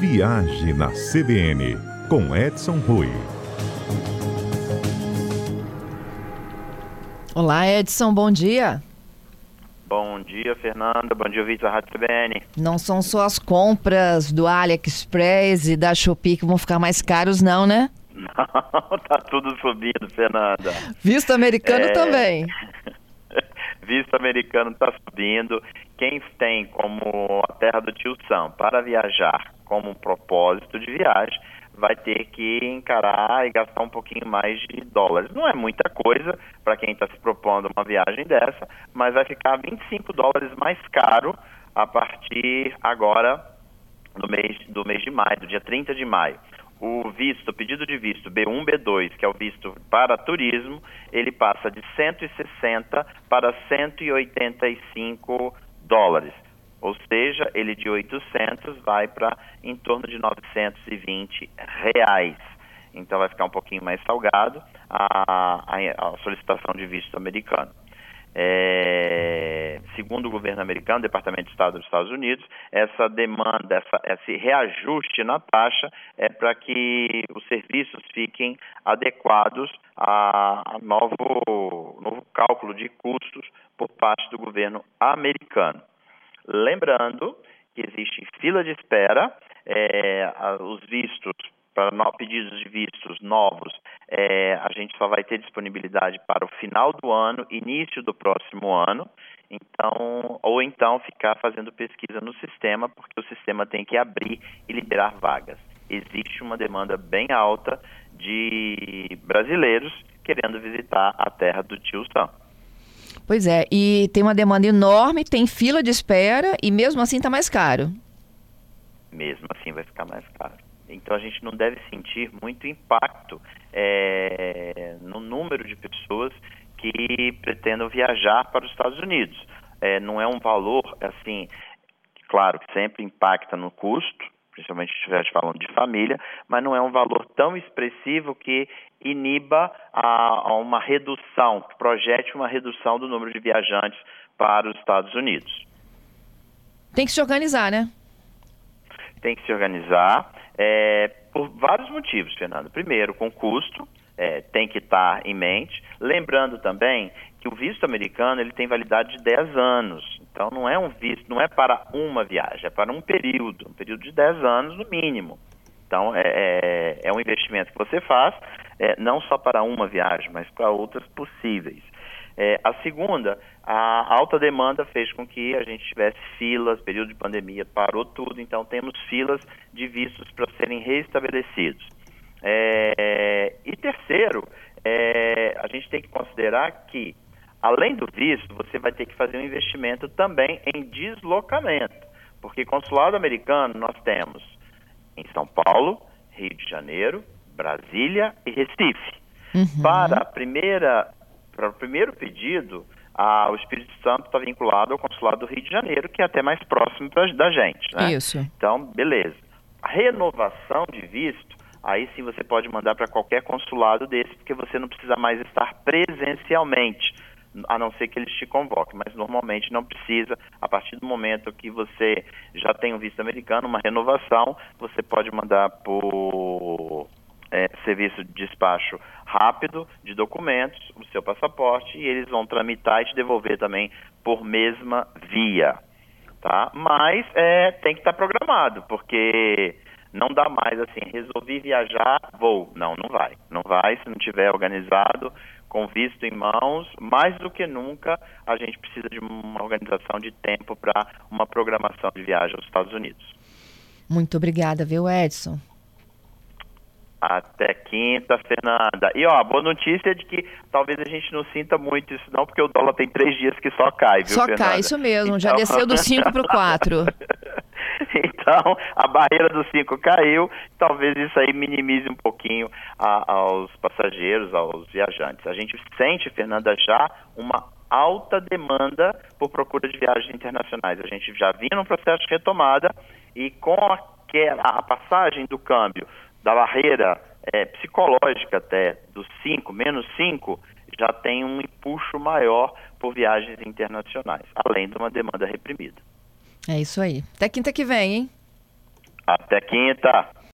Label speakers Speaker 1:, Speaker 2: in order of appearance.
Speaker 1: Viagem na CBN, com Edson Rui.
Speaker 2: Olá, Edson, bom dia.
Speaker 3: Bom dia, Fernanda. Bom dia, da Rádio CBN.
Speaker 2: Não são só as compras do AliExpress e da Shopee que vão ficar mais caros, não, né?
Speaker 3: Não, tá tudo subindo, Fernanda.
Speaker 2: Visto americano é... também.
Speaker 3: Visto americano está subindo. Quem tem como a terra do tio Sam para viajar como um propósito de viagem, vai ter que encarar e gastar um pouquinho mais de dólares. Não é muita coisa para quem está se propondo uma viagem dessa, mas vai ficar 25 dólares mais caro a partir agora do mês, do mês de maio, do dia 30 de maio. O visto, o pedido de visto B1, B2, que é o visto para turismo, ele passa de 160 para 185 dólares. Ou seja, ele de 800 vai para em torno de 920 reais. Então vai ficar um pouquinho mais salgado a, a, a solicitação de visto americano. É, segundo o governo americano, Departamento de Estado dos Estados Unidos, essa demanda, essa, esse reajuste na taxa é para que os serviços fiquem adequados a, a novo, novo cálculo de custos por parte do governo americano. Lembrando que existe fila de espera, é, os vistos para pedidos de vistos novos, é, a gente só vai ter disponibilidade para o final do ano, início do próximo ano. Então, ou então ficar fazendo pesquisa no sistema, porque o sistema tem que abrir e liberar vagas. Existe uma demanda bem alta de brasileiros querendo visitar a terra do tio Sam.
Speaker 2: Pois é, e tem uma demanda enorme, tem fila de espera e mesmo assim está mais caro.
Speaker 3: Mesmo assim vai ficar mais caro. Então a gente não deve sentir muito impacto é, no número de pessoas que pretendam viajar para os Estados Unidos. É, não é um valor assim, claro que sempre impacta no custo, principalmente se estiver falando de família, mas não é um valor tão expressivo que iniba a, a uma redução, que projete uma redução do número de viajantes para os Estados Unidos.
Speaker 2: Tem que se organizar, né?
Speaker 3: Tem que se organizar é, por vários motivos, Fernando. Primeiro, com custo, é, tem que estar em mente. Lembrando também que o visto americano ele tem validade de 10 anos. Então não é um visto, não é para uma viagem, é para um período, um período de 10 anos no mínimo. Então é, é, é um investimento que você faz, é, não só para uma viagem, mas para outras possíveis. É, a segunda, a alta demanda fez com que a gente tivesse filas, período de pandemia parou tudo, então temos filas de vistos para serem restabelecidos. É, e terceiro, é, a gente tem que considerar que Além do visto, você vai ter que fazer um investimento também em deslocamento, porque consulado americano nós temos em São Paulo, Rio de Janeiro, Brasília e Recife. Uhum. Para a primeira, para o primeiro pedido, a, o Espírito Santo está vinculado ao consulado do Rio de Janeiro, que é até mais próximo pra, da gente. Né?
Speaker 2: Isso.
Speaker 3: Então, beleza. A renovação de visto, aí sim você pode mandar para qualquer consulado desse, porque você não precisa mais estar presencialmente a não ser que eles te convoquem, mas normalmente não precisa. A partir do momento que você já tem um visto americano, uma renovação, você pode mandar por é, serviço de despacho rápido de documentos, o seu passaporte, e eles vão tramitar e te devolver também por mesma via. Tá? Mas é, tem que estar programado, porque não dá mais assim, resolvi viajar, vou. Não, não vai. Não vai se não tiver organizado, com visto em mãos, mais do que nunca a gente precisa de uma organização de tempo para uma programação de viagem aos Estados Unidos.
Speaker 2: Muito obrigada, viu, Edson?
Speaker 3: Até quinta, Fernanda. E ó, a boa notícia é de que talvez a gente não sinta muito isso não, porque o dólar tem três dias que só cai, viu,
Speaker 2: Só
Speaker 3: Fernanda?
Speaker 2: cai, isso mesmo. Então... Já desceu do 5 para o 4.
Speaker 3: Então, a barreira dos 5 caiu, talvez isso aí minimize um pouquinho a, aos passageiros, aos viajantes. A gente sente, Fernanda, já uma alta demanda por procura de viagens internacionais. A gente já vinha num processo de retomada e com a, a passagem do câmbio, da barreira é, psicológica até, dos 5, menos 5, já tem um empuxo maior por viagens internacionais, além de uma demanda reprimida.
Speaker 2: É isso aí. Até quinta que vem, hein?
Speaker 3: Até quinta.